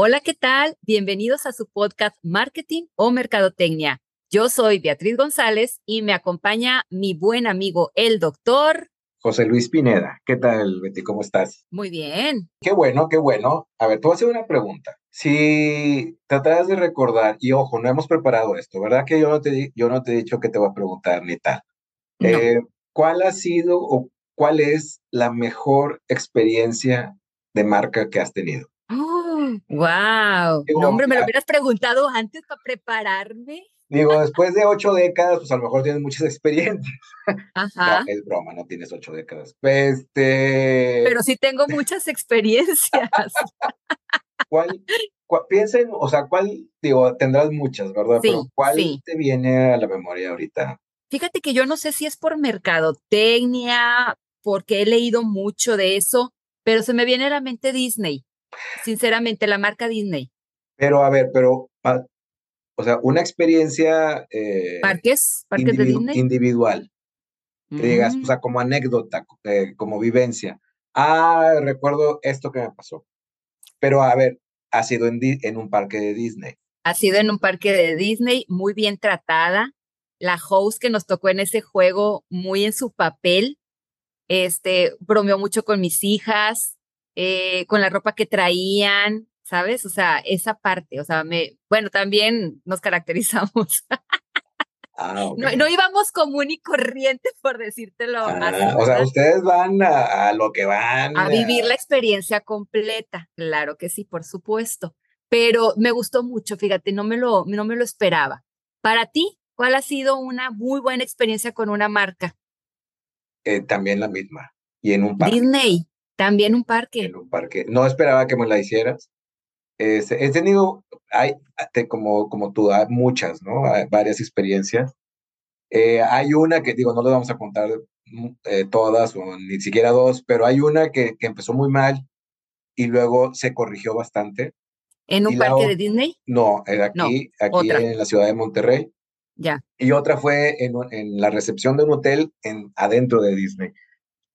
Hola, ¿qué tal? Bienvenidos a su podcast Marketing o Mercadotecnia. Yo soy Beatriz González y me acompaña mi buen amigo, el doctor José Luis Pineda. ¿Qué tal, Betty? ¿Cómo estás? Muy bien. Qué bueno, qué bueno. A ver, te voy a hacer una pregunta. Si tratas de recordar, y ojo, no hemos preparado esto, ¿verdad? Que yo no te, yo no te he dicho que te voy a preguntar ni tal. Eh, ¿Cuál ha sido o cuál es la mejor experiencia de marca que has tenido? Wow. No, hombre, me lo hubieras preguntado antes para prepararme. Digo, después de ocho décadas, pues a lo mejor tienes muchas experiencias. Ajá. No, es broma, no tienes ocho décadas. Este... Pero sí tengo muchas experiencias. ¿Cuál, piensen, o sea, cuál, digo, tendrás muchas, ¿verdad? Sí, Pero ¿cuál sí. te viene a la memoria ahorita? Fíjate que yo no sé si es por mercadotecnia, porque he leído mucho de eso, pero se me viene a la mente Disney. Sinceramente, la marca Disney. Pero, a ver, pero, o sea, una experiencia... Eh, ¿Parques? ¿Parques de Disney? Individual. Que digas, o Mm, sea, como anécdota, eh, como vivencia. Ah, recuerdo esto que me pasó. Pero, a ver, ha sido en, en un parque de Disney. Ha sido en un parque de Disney, muy bien tratada. La host que nos tocó en ese juego, muy en su papel. Este, bromeó mucho con mis hijas, eh, con la ropa que traían, ¿sabes? O sea, esa parte, o sea, me, bueno, también nos caracterizamos. Ah. No, no íbamos común y corriente, por decírtelo Ah, así, o sea, ustedes van a, a lo que van. A vivir la experiencia completa, claro que sí, por supuesto. Pero me gustó mucho, fíjate, no me lo, no me lo esperaba. Para ti, ¿cuál ha sido una muy buena experiencia con una marca? eh, también la misma. Y en un parque. Disney, también un parque. En un parque. No esperaba que me la hicieras. Este, he tenido, hay, como, como tú, hay muchas, ¿no? Hay varias experiencias. Eh, hay una que, digo, no le vamos a contar mm, eh, todas o ni siquiera dos, pero hay una que, que empezó muy mal y luego se corrigió bastante. ¿En un y la parque o- de Disney? No, eh, aquí, No, aquí otra. en la ciudad de Monterrey. Ya. Y otra fue en, en la recepción de un hotel en, adentro de Disney.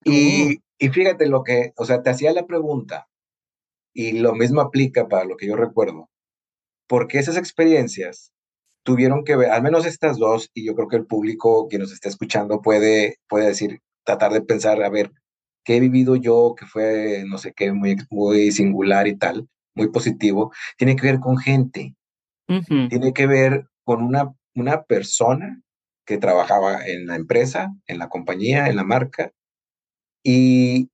Y, y fíjate lo que, o sea, te hacía la pregunta, y lo mismo aplica para lo que yo recuerdo, porque esas experiencias tuvieron que ver, al menos estas dos, y yo creo que el público que nos está escuchando puede, puede decir, tratar de pensar, a ver, ¿qué he vivido yo que fue, no sé qué, muy, muy singular y tal, muy positivo? Tiene que ver con gente, tiene que ver con una, una persona que trabajaba en la empresa, en la compañía, en la marca, y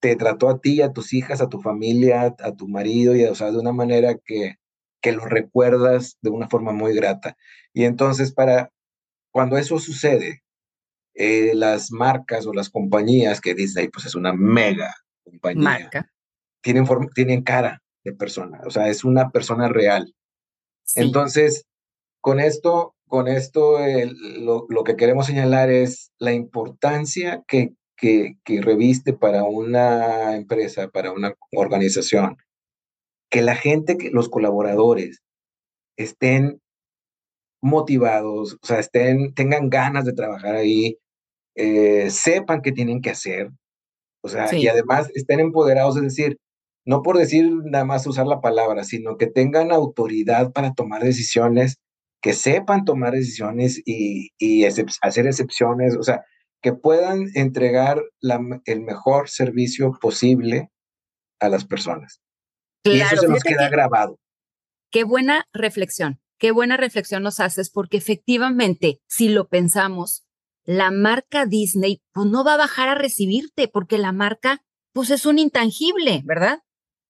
te trató a ti, a tus hijas, a tu familia, a tu marido, y, o sea, de una manera que, que lo recuerdas de una forma muy grata. Y entonces, para cuando eso sucede, eh, las marcas o las compañías, que Disney pues es una mega compañía, Marca. tienen, forma- tienen cara de persona, o sea, es una persona real. Sí. Entonces, con esto, con esto lo, lo que queremos señalar es la importancia que, que, que reviste para una empresa, para una organización, que la gente, que los colaboradores estén motivados, o sea, estén, tengan ganas de trabajar ahí, eh, sepan qué tienen que hacer, o sea, y además estén empoderados, es decir, no por decir nada más usar la palabra, sino que tengan autoridad para tomar decisiones, que sepan tomar decisiones y, y excep- hacer excepciones, o sea, que puedan entregar la el mejor servicio posible a las personas. y eso se nos queda que- grabado. Qué buena reflexión, qué buena reflexión nos haces, porque efectivamente, si lo pensamos, la marca Disney pues no va a bajar a recibirte, porque la marca pues es un intangible, ¿verdad?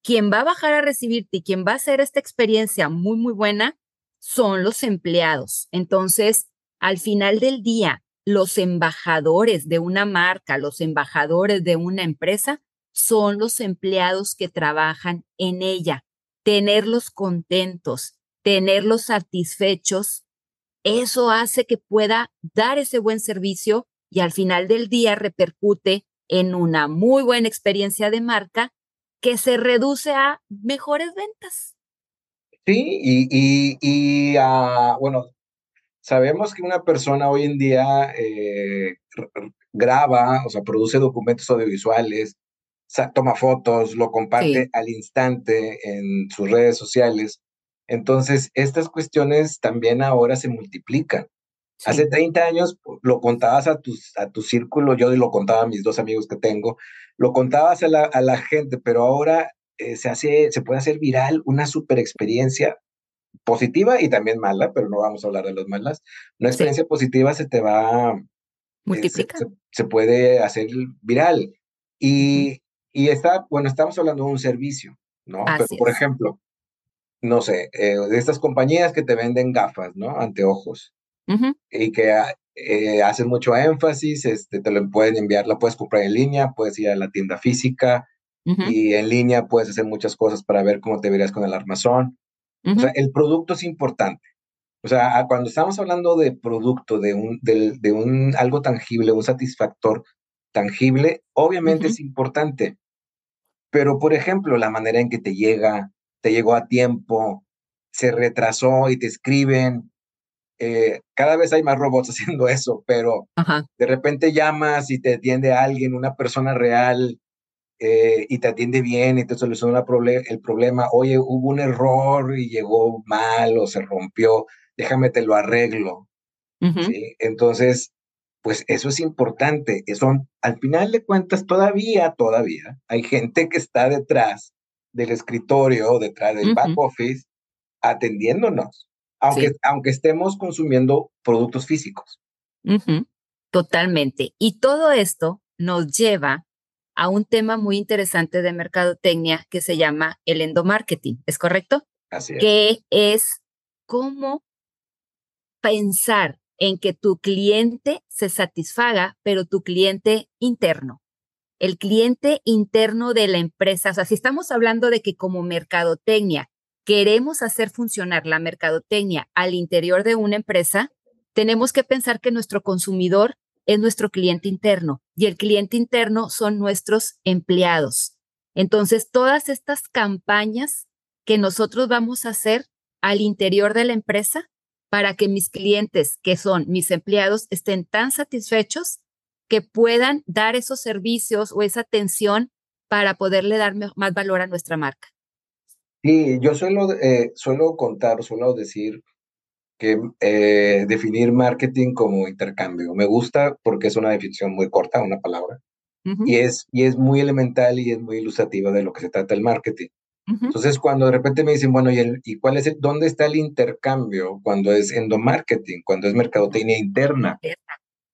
Quien va a bajar a recibirte y quien va a hacer esta experiencia muy, muy buena son los empleados. Entonces, al final del día, los embajadores de una marca, los embajadores de una empresa, son los empleados que trabajan en ella tenerlos contentos, tenerlos satisfechos, eso hace que pueda dar ese buen servicio y al final del día repercute en una muy buena experiencia de marca que se reduce a mejores ventas. Sí, y, y, ah, bueno, sabemos que una persona hoy en día eh, graba, o sea, produce documentos audiovisuales, toma fotos, lo comparte al instante en sus redes sociales. Entonces, estas cuestiones también ahora se multiplican. Hace 30 años lo contabas a, tus, a tu círculo, yo lo contaba a mis dos amigos que tengo, lo contabas a la, a la gente, pero ahora eh, se, hace, se puede hacer viral una super experiencia positiva y también mala, pero no vamos a hablar de las malas. Una experiencia positiva se te va... Eh, Multiplica. se, puede hacer viral. Y, y está, bueno, estamos hablando de un servicio, ¿no? pero, por ejemplo, no sé, eh, de estas compañías que te venden gafas, ¿no? Anteojos. Y que eh, hacen mucho énfasis, este, te lo pueden enviar, la puedes comprar en línea, puedes ir a la tienda física y en línea puedes hacer muchas cosas para ver cómo te verías con el armazón. O sea, el producto es importante. O sea, cuando estamos hablando de producto, de un, de, un algo tangible, un satisfactor tangible, obviamente es importante. Pero, por ejemplo, la manera en que te llega, te llegó a tiempo, se retrasó y te escriben. Eh, cada vez hay más robots haciendo eso, pero de repente llamas y te atiende alguien, una persona real, eh, y te atiende bien y te soluciona el problema. Oye, hubo un error y llegó mal o se rompió, déjame te lo arreglo. Entonces, pues eso es importante. Son, al final de cuentas, todavía, todavía hay gente que está detrás del escritorio, detrás del back office, atendiéndonos, aunque, aunque estemos consumiendo productos físicos. Totalmente. Y todo esto nos lleva a un tema muy interesante de mercadotecnia que se llama el endomarketing, ¿es correcto? Así es. Que es cómo pensar en que tu cliente se satisfaga, pero tu cliente interno, el cliente interno de la empresa. O sea, si estamos hablando de que como mercadotecnia queremos hacer funcionar la mercadotecnia al interior de una empresa, tenemos que pensar que nuestro consumidor es nuestro cliente interno y el cliente interno son nuestros empleados. Entonces, todas estas campañas que nosotros vamos a hacer al interior de la empresa para que mis clientes, que son mis empleados, estén tan satisfechos que puedan dar esos servicios o esa atención para poderle dar más valor a nuestra marca. Sí, yo suelo, eh, suelo contar, suelo decir que eh, definir marketing como intercambio. Me gusta porque es una definición muy corta, una palabra, y, es, y es muy elemental y es muy ilustrativa de lo que se trata el marketing. Entonces, cuando de repente me dicen, bueno, ¿y, el, ¿y cuál es el, dónde está el intercambio cuando es endomarketing, cuando es mercadotecnia interna?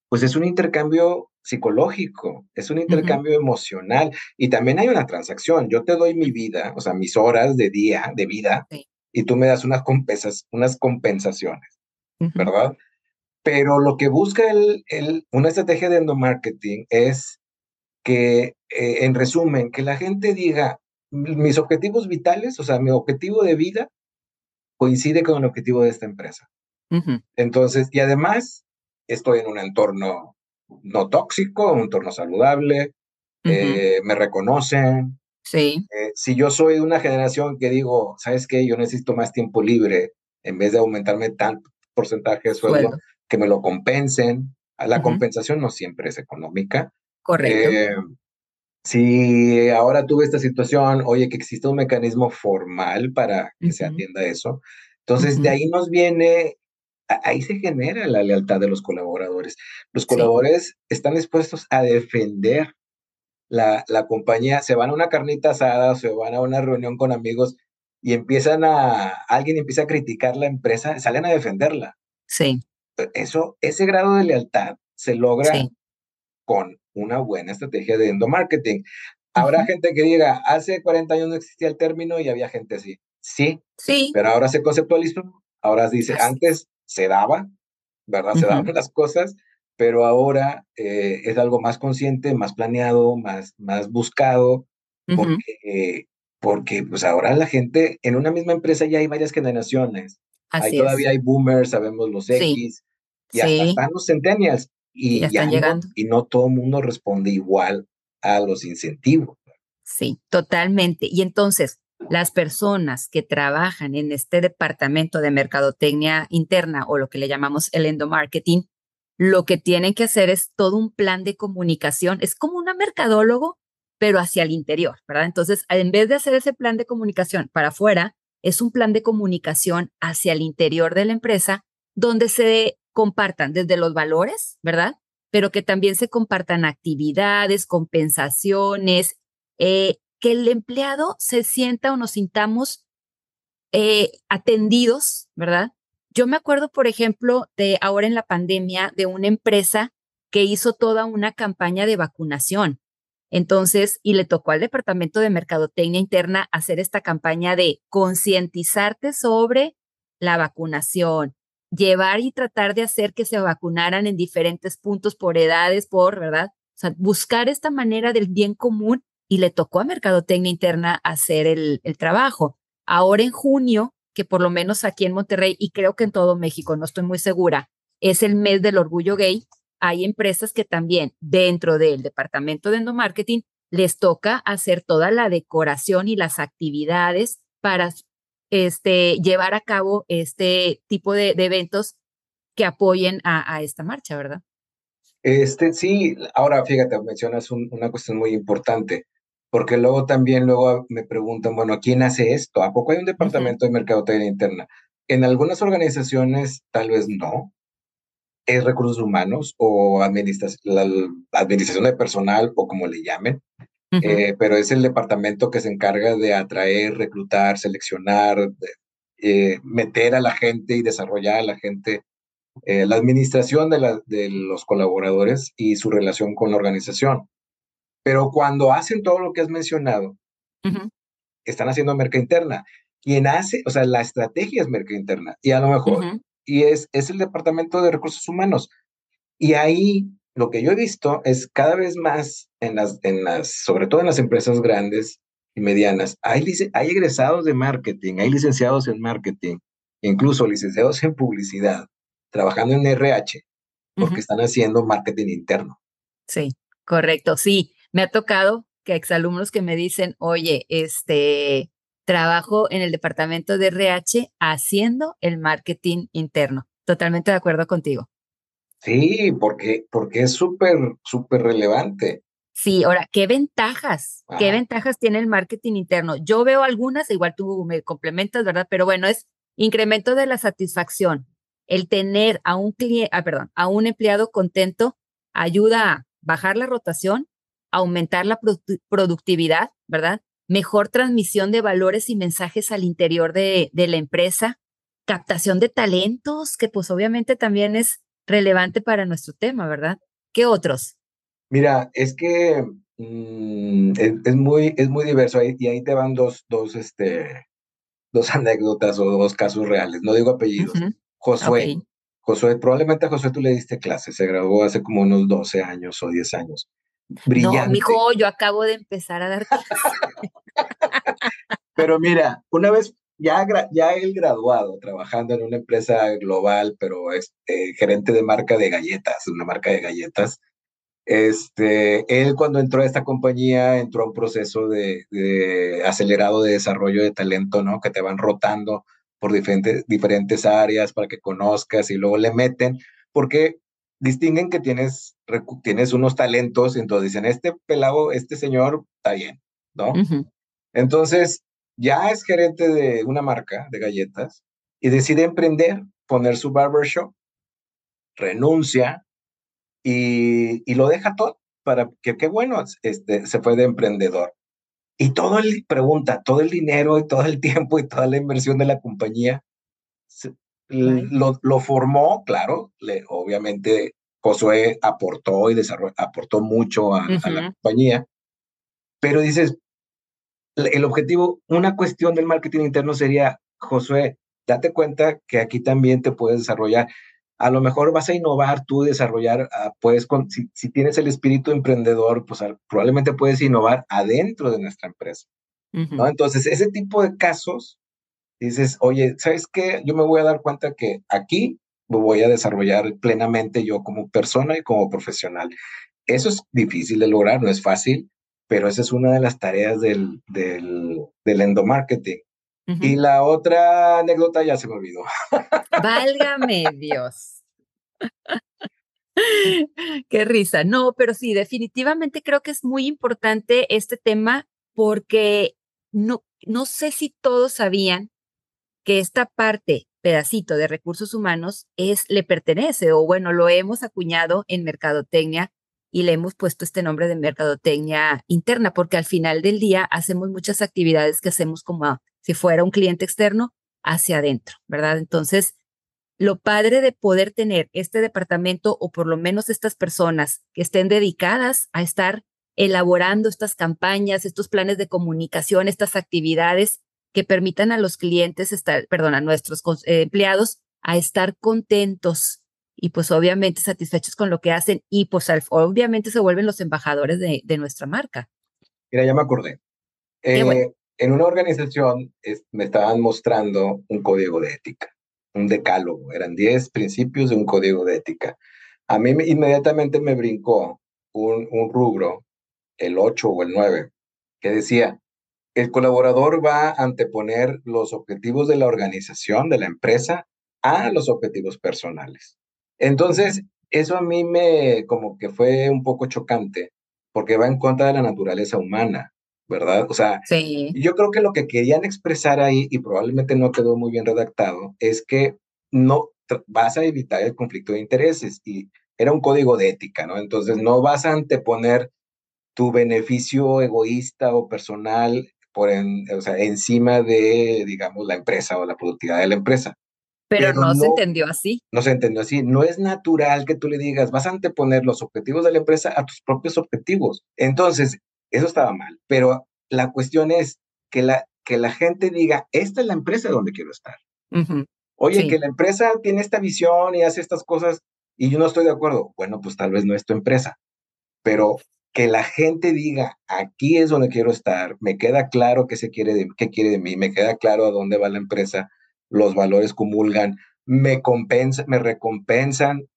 Pues es un intercambio psicológico, es un intercambio emocional y también hay una transacción. Yo te doy mi vida, o sea, mis horas de día, de vida, y tú me das unas, compensas, unas compensaciones, ¿verdad? Pero lo que busca el, el, una estrategia de endomarketing es que, eh, en resumen, que la gente diga, mis objetivos vitales, o sea, mi objetivo de vida coincide con el objetivo de esta empresa. Entonces, y además, estoy en un entorno no tóxico, un entorno saludable, eh, me reconocen, Sí. Eh, si yo soy de una generación que digo, ¿sabes qué? Yo necesito más tiempo libre en vez de aumentarme tanto porcentaje de sueldo, que me lo compensen. La compensación no siempre es económica. Correcto. Eh, si ahora tuve esta situación, oye, que existe un mecanismo formal para que se atienda eso. Entonces, de ahí nos viene, ahí se genera la lealtad de los colaboradores. Los colaboradores están dispuestos a defender la, la compañía, se van a una carnita asada, se van a una reunión con amigos y empiezan a, alguien empieza a criticar la empresa, salen a defenderla. Sí. Eso, ese grado de lealtad se logra con una buena estrategia de endomarketing. Habrá gente que diga, hace 40 años no existía el término y había gente así. Sí, sí. pero ahora se conceptualizó, ahora dice, antes se daba, ¿verdad? Se daban las cosas, pero ahora eh, es algo más consciente, más planeado, más, más buscado, porque, porque pues ahora la gente, en una misma empresa ya hay varias generaciones. Así todavía hay boomers, sabemos los X, y hasta están los centennials. Y, ya están llegando. y no todo el mundo responde igual a los incentivos. Sí, totalmente. Y entonces, las personas que trabajan en este departamento de mercadotecnia interna o lo que le llamamos el endomarketing, lo que tienen que hacer es todo un plan de comunicación. Es como un mercadólogo, pero hacia el interior, ¿verdad? Entonces, en vez de hacer ese plan de comunicación para afuera, es un plan de comunicación hacia el interior de la empresa donde se compartan desde los valores, ¿verdad? Pero que también se compartan actividades, compensaciones, eh, que el empleado se sienta o nos sintamos eh, atendidos, ¿verdad? Yo me acuerdo, por ejemplo, de ahora en la pandemia, de una empresa que hizo toda una campaña de vacunación. Entonces, y le tocó al Departamento de Mercadotecnia Interna hacer esta campaña de concientizarte sobre la vacunación, llevar y tratar de hacer que se vacunaran en diferentes puntos por edades, por, ¿verdad? O sea, buscar esta manera del bien común y le tocó a Mercadotecnia Interna hacer el, el trabajo. Ahora en junio, que por lo menos aquí en Monterrey y creo que en todo México, no estoy muy segura, es el mes del orgullo gay, hay empresas que también dentro del departamento de endomarketing les toca hacer toda la decoración y las actividades para este, llevar a cabo este tipo de, eventos que apoyen a, esta marcha, ¿verdad? Este, sí, ahora fíjate, mencionas una cuestión muy importante, porque luego también luego me preguntan, bueno, ¿quién hace esto? ¿A poco hay un departamento de mercadotecnia interna? En algunas organizaciones tal vez no, es recursos humanos o administración, la administración de personal o como le llamen, eh, pero es el departamento que se encarga de atraer, reclutar, seleccionar, eh, meter a la gente y desarrollar a la gente, eh, la administración de, la, de los colaboradores y su relación con la organización. Pero cuando hacen todo lo que has mencionado, están haciendo merca interna. Quien hace, o sea, la estrategia es merca interna. Y a lo mejor y es, es el Departamento de Recursos Humanos. Y ahí lo que yo he visto es cada vez más en las, en las sobre todo en las empresas grandes y medianas, hay, hay egresados de marketing, hay licenciados en marketing, incluso licenciados en publicidad, trabajando en RH, porque están haciendo marketing interno. Sí, correcto. Sí, me ha tocado que exalumnos que me dicen, oye, este, trabajo en el departamento de RH haciendo el marketing interno. Totalmente de acuerdo contigo. Sí, porque, porque es súper, súper relevante. Sí, ahora, ¿qué ventajas? ¿Qué ventajas tiene el marketing interno? Yo veo algunas, igual tú me complementas, ¿verdad? Pero bueno, es incremento de la satisfacción. El tener a un cliente, ah, perdón, a un empleado contento ayuda a bajar la rotación, aumentar la productividad, ¿verdad? mejor transmisión de valores y mensajes al interior de, la empresa, captación de talentos, que pues obviamente también es relevante para nuestro tema, ¿verdad? ¿Qué otros? Mira, es que mm, es, muy, es muy diverso y ahí te van dos, dos, este, dos anécdotas o dos casos reales, no digo apellidos. Josué, Josué, probablemente a Josué tú le diste clase, se graduó hace como unos 12 años o 10 años. Brillante. No, mijo, yo acabo de empezar a dar Pero mira, una vez ya, ya él graduado, trabajando en una empresa global, pero es eh, gerente de marca de galletas, una marca de galletas, este, él cuando entró a esta compañía entró a un proceso de, de, acelerado de desarrollo de talento, ¿no? Que te van rotando por diferentes, diferentes áreas para que conozcas y luego le meten, porque distinguen que tienes, tienes unos talentos, entonces dicen, este pelado, este señor está bien, ¿no? Entonces, ya es gerente de una marca de galletas y decide emprender, poner su barbershop, renuncia y, y lo deja todo para que, qué bueno, este, se fue de emprendedor. Y todo el, pregunta, todo el dinero y todo el tiempo y toda la inversión de la compañía lo, lo, formó, claro, le, obviamente Josué aportó y desarrolló, aportó mucho a, a, la compañía, pero dices, el objetivo, una cuestión del marketing interno sería, Josué, date cuenta que aquí también te puedes desarrollar. A lo mejor vas a innovar tú, desarrollar, ah, puedes, si, tienes el espíritu emprendedor, pues probablemente puedes innovar adentro de nuestra empresa. ¿no? Entonces, ese tipo de casos, dices, oye, ¿sabes qué? Yo me voy a dar cuenta que aquí me voy a desarrollar plenamente yo como persona y como profesional. Eso es difícil de lograr, no es fácil, pero esa es una de las tareas del, del, del endomarketing. Y la otra anécdota ya se me olvidó. Válgame Dios. Qué risa. No, pero sí, definitivamente creo que es muy importante este tema porque no, no sé si todos sabían que esta parte, pedacito de recursos humanos, es, le pertenece o bueno, lo hemos acuñado en mercadotecnia y le hemos puesto este nombre de mercadotecnia interna, porque al final del día hacemos muchas actividades que hacemos como si fuera un cliente externo hacia adentro, ¿verdad? Entonces, lo padre de poder tener este departamento o por lo menos estas personas que estén dedicadas a estar elaborando estas campañas, estos planes de comunicación, estas actividades que permitan a los clientes estar, perdón, a nuestros eh, empleados a estar contentos y pues obviamente satisfechos con lo que hacen y pues obviamente se vuelven los embajadores de, nuestra marca. Mira, ya me acordé. Eh, en una organización me estaban mostrando un código de ética, un decálogo, eran 10 principios de un código de ética. A mí inmediatamente me brincó un, un rubro, el 8 o el 9, que decía, el colaborador va a anteponer los objetivos de la organización, de la empresa, a los objetivos personales. Entonces, eso a mí me como que fue un poco chocante, porque va en contra de la naturaleza humana, ¿verdad? O sea, yo creo que lo que querían expresar ahí, y probablemente no quedó muy bien redactado, es que no vas a evitar el conflicto de intereses y era un código de ética, ¿no? Entonces, no vas a anteponer tu beneficio egoísta o personal por o sea, encima de, digamos, la empresa o la productividad de la empresa. Pero, no, se entendió así. No se entendió así. No es natural que tú le digas, vas a anteponer los objetivos de la empresa a tus propios objetivos. Entonces, eso estaba mal. Pero la cuestión es que la, que la gente diga, esta es la empresa donde quiero estar. Oye, que la empresa tiene esta visión y hace estas cosas y yo no estoy de acuerdo. Bueno, pues tal vez no es tu empresa. Pero que la gente diga, aquí es donde quiero estar, me queda claro qué se quiere de, qué quiere de mí, me queda claro a dónde va la empresa, los valores comulgan, me compensa, me recompensan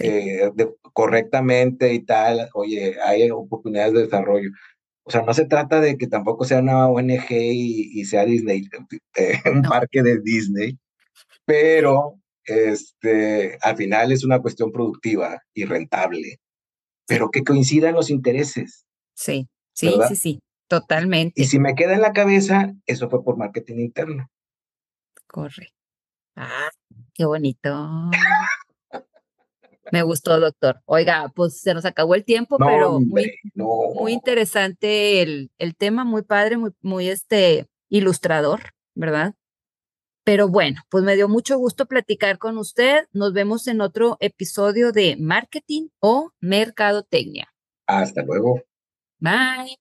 eh, correctamente y tal, oye, hay oportunidades de desarrollo. O sea, no se trata de que tampoco sea una ONG y, sea Disney, eh, un parque de Disney, pero este, al final es una cuestión productiva y rentable pero que coincidan los intereses. Sí, sí, sí, sí, totalmente. Y si me queda en la cabeza, eso fue por marketing interno. Corre. Ah, qué bonito. Me gustó, doctor. Oiga, pues se nos acabó el tiempo, pero muy, interesante el, el, tema, muy padre, muy, muy este ilustrador, ¿verdad? Pero bueno, pues me dio mucho gusto platicar con usted. Nos vemos en otro episodio de Marketing o Mercadotecnia. Hasta luego. Bye.